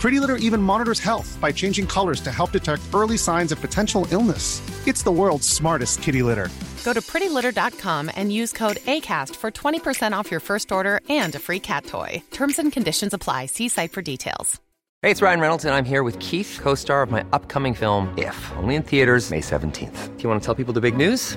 Pretty Litter even monitors health by changing colors to help detect early signs of potential illness. It's the world's smartest kitty litter. Go to prettylitter.com and use code ACAST for 20% off your first order and a free cat toy. Terms and conditions apply. See site for details. Hey, it's Ryan Reynolds, and I'm here with Keith, co star of my upcoming film, If, only in theaters, May 17th. Do you want to tell people the big news?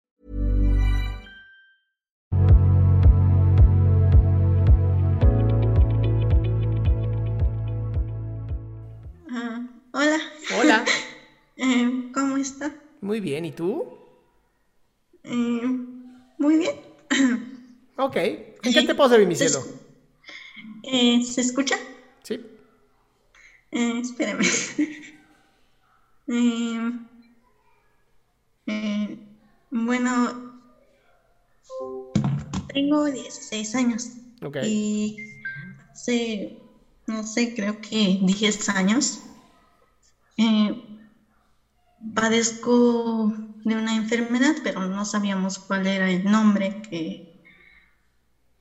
Hola. Hola. Eh, ¿Cómo está? Muy bien, ¿y tú? Eh, muy bien. Ok. ¿En qué te puedo servir, mi cielo? Eh, ¿Se escucha? Sí. Eh, espérame. Eh, eh, bueno, tengo 16 años. Ok. Y hace, no sé, creo que 10 años, eh, padezco de una enfermedad, pero no sabíamos cuál era el nombre que,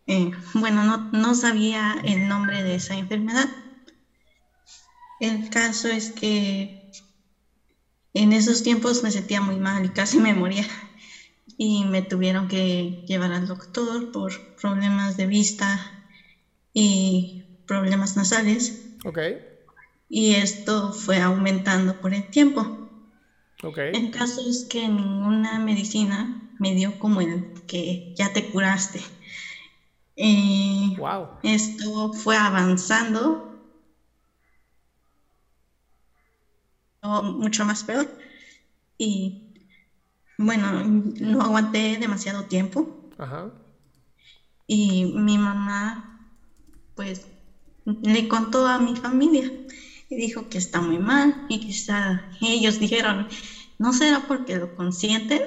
eh, bueno, no, no sabía el nombre de esa enfermedad. El caso es que en esos tiempos me sentía muy mal y casi me moría. Y me tuvieron que llevar al doctor por problemas de vista y problemas nasales. Ok. Y esto fue aumentando por el tiempo. Ok. El caso es que ninguna medicina me dio como el que ya te curaste. Eh, Wow. esto fue avanzando mucho más peor. Y bueno, no aguanté demasiado tiempo. Ajá. Y mi mamá, pues, le contó a mi familia y dijo que está muy mal y quizá ellos dijeron, no será porque lo consienten.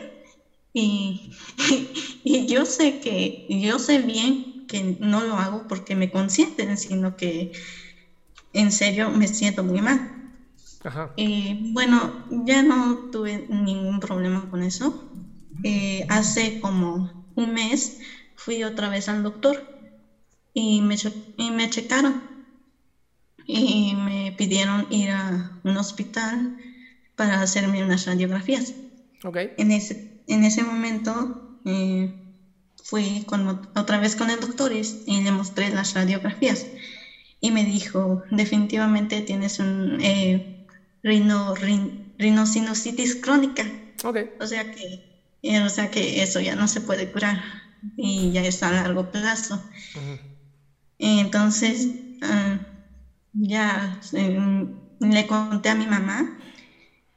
Y, y yo sé que, yo sé bien que no lo hago porque me consienten, sino que en serio me siento muy mal. Ajá. Eh, bueno, ya no tuve ningún problema con eso. Eh, hace como un mes fui otra vez al doctor y me, y me checaron y me pidieron ir a un hospital para hacerme unas radiografías. Ok. En ese, en ese momento eh, fui con, ot- otra vez con el doctor y, le mostré las radiografías y me dijo, definitivamente tienes un eh, rino, rin- rinosinusitis crónica, Ok. o sea que, eh, o sea que eso ya no se puede curar y ya está a largo plazo. Ujú. Entonces, ah, ya le conté a mi mamá.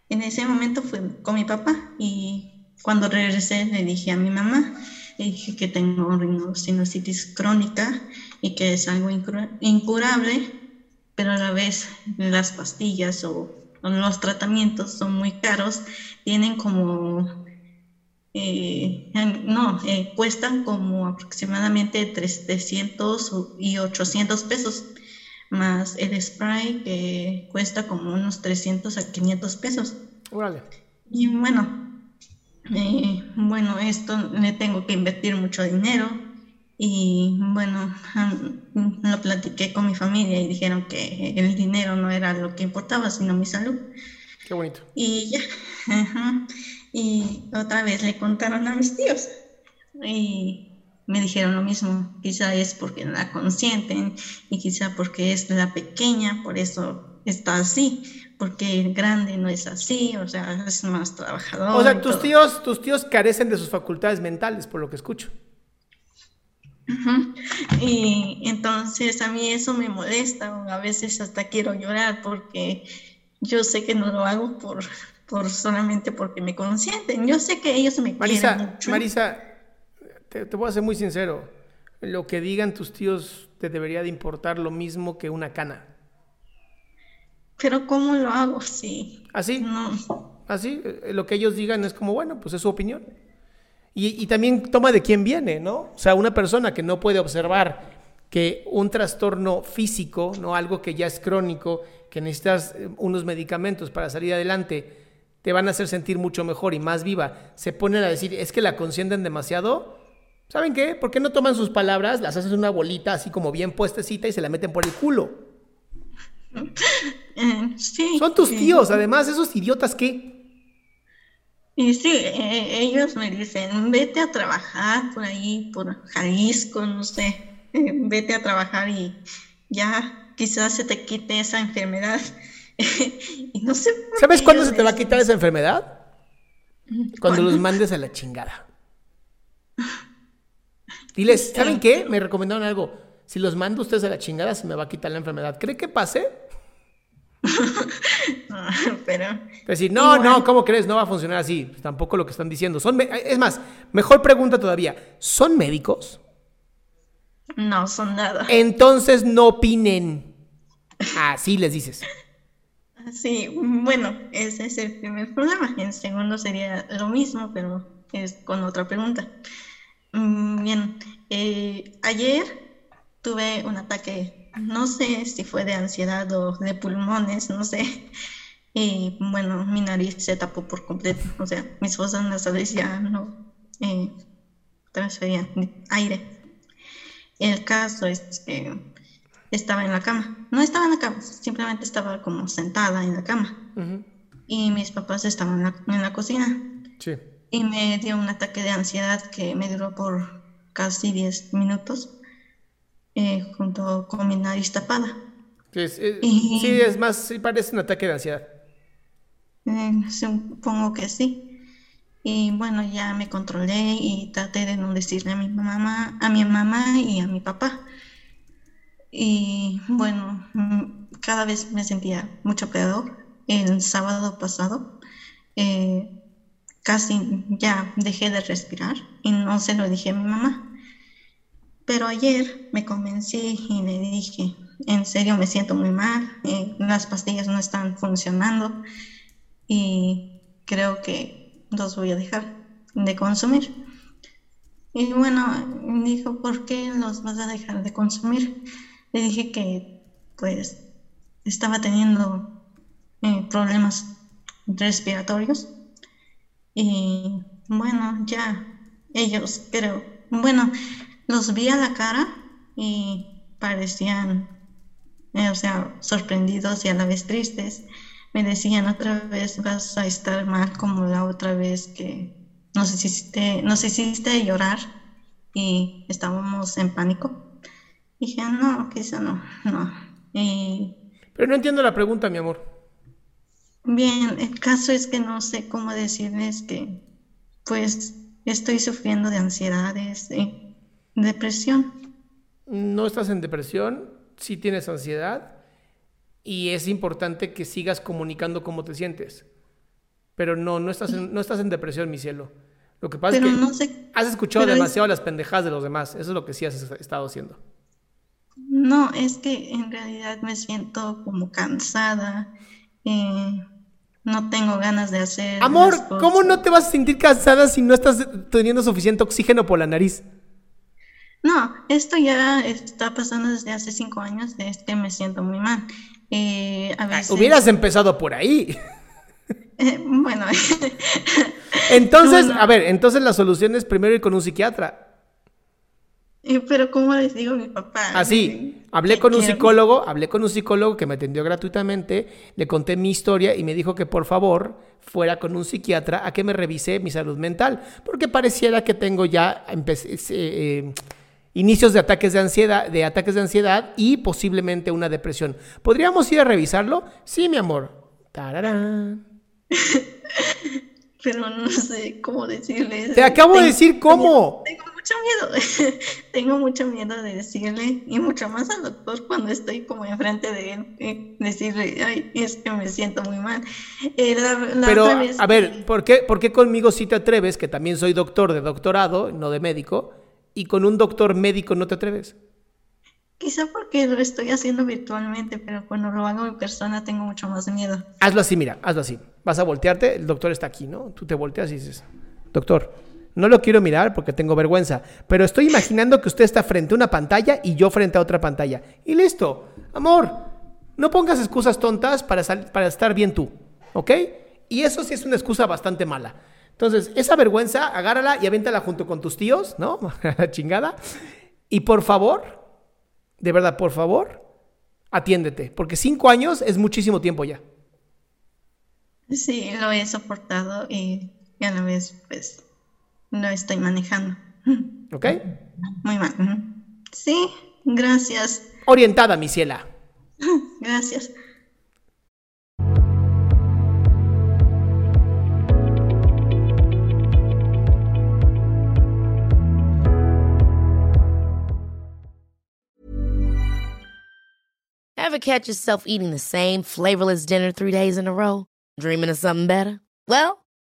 En ese momento fue con mi papá y cuando regresé le dije a mi mamá, le dije que tengo rinosinusitis crónica y que es algo incura- incurable, pero a la vez las pastillas o, los tratamientos son muy caros, tienen como eh, no, eh, cuestan como aproximadamente 300 o- y 800 pesos, más el spray que cuesta como unos 300 a 500 pesos. Órale. Y bueno, eh, bueno, esto le tengo que invertir mucho dinero y bueno, lo platiqué con mi familia y dijeron que el dinero no era lo que importaba, sino mi salud. Qué bonito. Y ya. Y otra vez le contaron a mis tíos. Y me dijeron lo mismo. Quizá es porque la consienten y quizá porque es la pequeña, por eso está así, porque el grande no es así, o sea, es más trabajador. O sea, tus todo. tíos, tus tíos carecen de sus facultades mentales, por lo que escucho. Y entonces a mí eso me molesta, o a veces hasta quiero llorar porque yo sé que no lo hago por, por solamente porque me consienten. Yo sé que ellos me quieren Marisa, mucho. Marisa, te, te voy a ser muy sincero. Lo que digan tus tíos te debería de importar lo mismo que una cana. Pero ¿cómo lo hago? Sí. ¿Así? No. Así, eh, lo que ellos digan es como, bueno, pues es su opinión. Y, y también toma de quién viene, ¿no? O sea, una persona que no puede observar que un trastorno físico, ¿no? Algo que ya es crónico, que necesitas eh, unos medicamentos para salir adelante, te van a hacer sentir mucho mejor y más viva, se ponen a decir, es que la consienten demasiado. ¿Saben qué? ¿Por qué no toman sus palabras, las haces una bolita así como bien puestecita y se la meten por el culo? Eh, sí. Son tus sí. tíos, además, esos idiotas que... Y sí, eh, ellos me dicen, vete a trabajar por ahí, por Jalisco, no sé, eh, vete a trabajar y ya quizás se te quite esa enfermedad. y no sé ¿Sabes qué cuándo se te va a quitar esa enfermedad? Cuando ¿Cuándo? los mandes a la chingada. Diles, ¿saben qué? Me recomendaron algo. Si los mando ustedes a la chingada, se me va a quitar la enfermedad. ¿Cree que pase? No, pero Decir, no, Igual. no, ¿cómo crees? No va a funcionar así. Pues tampoco lo que están diciendo. Son es más, mejor pregunta todavía. ¿Son médicos? no son nada. Entonces no opinen. Así les dices. Sí, bueno, ese es el primer problema. El segundo sería lo mismo, pero es con otra pregunta. Mm, Bien, eh, ayer tuve un ataque, no sé si fue de ansiedad o de pulmones, no sé. Y bueno, mi nariz se tapó por completo, o sea, mis fosas nasales ya no eh, transferían aire. El caso es que estaba en la cama. No estaba en la cama, simplemente estaba como sentada en la cama. Y mis papás estaban en la, en la cocina. Sí. Y me dio un ataque de ansiedad que me duró por casi 10 minutos, eh, junto con mi nariz tapada. Sí, es, es- Y- sí, es más, sí parece un ataque de ansiedad. Eh, supongo que sí. Y bueno, ya me controlé y traté de no decirle a mi mamá, a mi mamá y a mi papá. Y bueno, mm, cada vez me sentía mucho peor. El sábado pasado eh, casi ya dejé de respirar y no se lo dije a mi mamá. Pero ayer me convencí y le dije, en serio me siento muy mal, eh, las pastillas no están funcionando y creo que los voy a dejar de consumir. Y bueno, dijo, ¿por qué los vas a dejar de consumir? Le dije que pues estaba teniendo eh, problemas respiratorios y bueno, ya ellos creo, bueno, los vi a la cara y parecían, eh, o sea, sorprendidos y a la vez tristes. Me decían otra vez vas a estar mal como la otra vez que nos hiciste, nos hiciste llorar y estábamos en pánico. Dije, no, quizá no, no. Y Pero no entiendo la pregunta, mi amor. Bien, el caso es que no sé cómo decirles que pues estoy sufriendo de ansiedades, de depresión. No estás en depresión, sí tienes ansiedad y es importante que sigas comunicando cómo te sientes. Pero no, no estás en, no estás en depresión, mi cielo. Lo que pasa Pero es que no sé, has escuchado es- demasiado las pendejadas de los demás. Eso es lo que sí has estado haciendo. no, es que en realidad me siento como cansada, eh, no tengo ganas de hacer Amor. ¿cómo no te vas a sentir cansada si no estás teniendo suficiente oxígeno por la nariz? No, esto ya está pasando desde hace cinco años, desde que me siento muy mal. Eh, a veces, Hubieras empezado por ahí. eh, bueno, Entonces, a ver, entonces la solución es primero ir con un psiquiatra. eh, pero ¿cómo les digo a mi papá? Así, hablé Que con un quiero- psicólogo, hablé con un psicólogo que me atendió gratuitamente, le conté mi historia y me dijo que por favor fuera con un psiquiatra a que me revise mi salud mental, porque pareciera que tengo ya eh, eh, inicios de ataques de ansiedad, de ataques de ansiedad y posiblemente una depresión. ¿Podríamos ir a revisarlo? Sí, mi amor. Tararán. Pero no sé cómo decirle. Te acabo de decir cómo. Tengo mucho miedo. tengo mucho miedo de decirle y mucho más al doctor cuando estoy como enfrente de él. eh, decirle, ay, es que me siento muy mal. Eh, la- la Pero, otra vez a ver, ¿por qué, ¿por qué conmigo sí te atreves, que también soy doctor de doctorado, no de médico, y con un doctor médico no te atreves? Quizá porque lo estoy haciendo virtualmente, pero cuando lo hago en persona tengo mucho más miedo. Hazlo así, mira, hazlo así. Vas a voltearte, el doctor está aquí, ¿no? Tú te volteas y dices, doctor, no lo quiero mirar porque tengo vergüenza, pero estoy imaginando que usted está frente a una pantalla y yo frente a otra pantalla. Y listo, amor, no pongas excusas tontas para, para estar bien tú, ¿ok? Y eso sí es una excusa bastante mala. Entonces, esa vergüenza, agárrala y avéntala junto con tus tíos, ¿no? Chingada. Y por favor, de verdad, por favor, atiéndete, porque cinco años es muchísimo tiempo ya. Sí, lo he soportado y, y a la vez, pues, lo estoy manejando. ¿Ok? Muy mal. Ujú. Sí, gracias, Orientada, mi ciela. gracias. Ever catch yourself eating the same flavorless dinner three days in a row? Dreaming of something better? Well,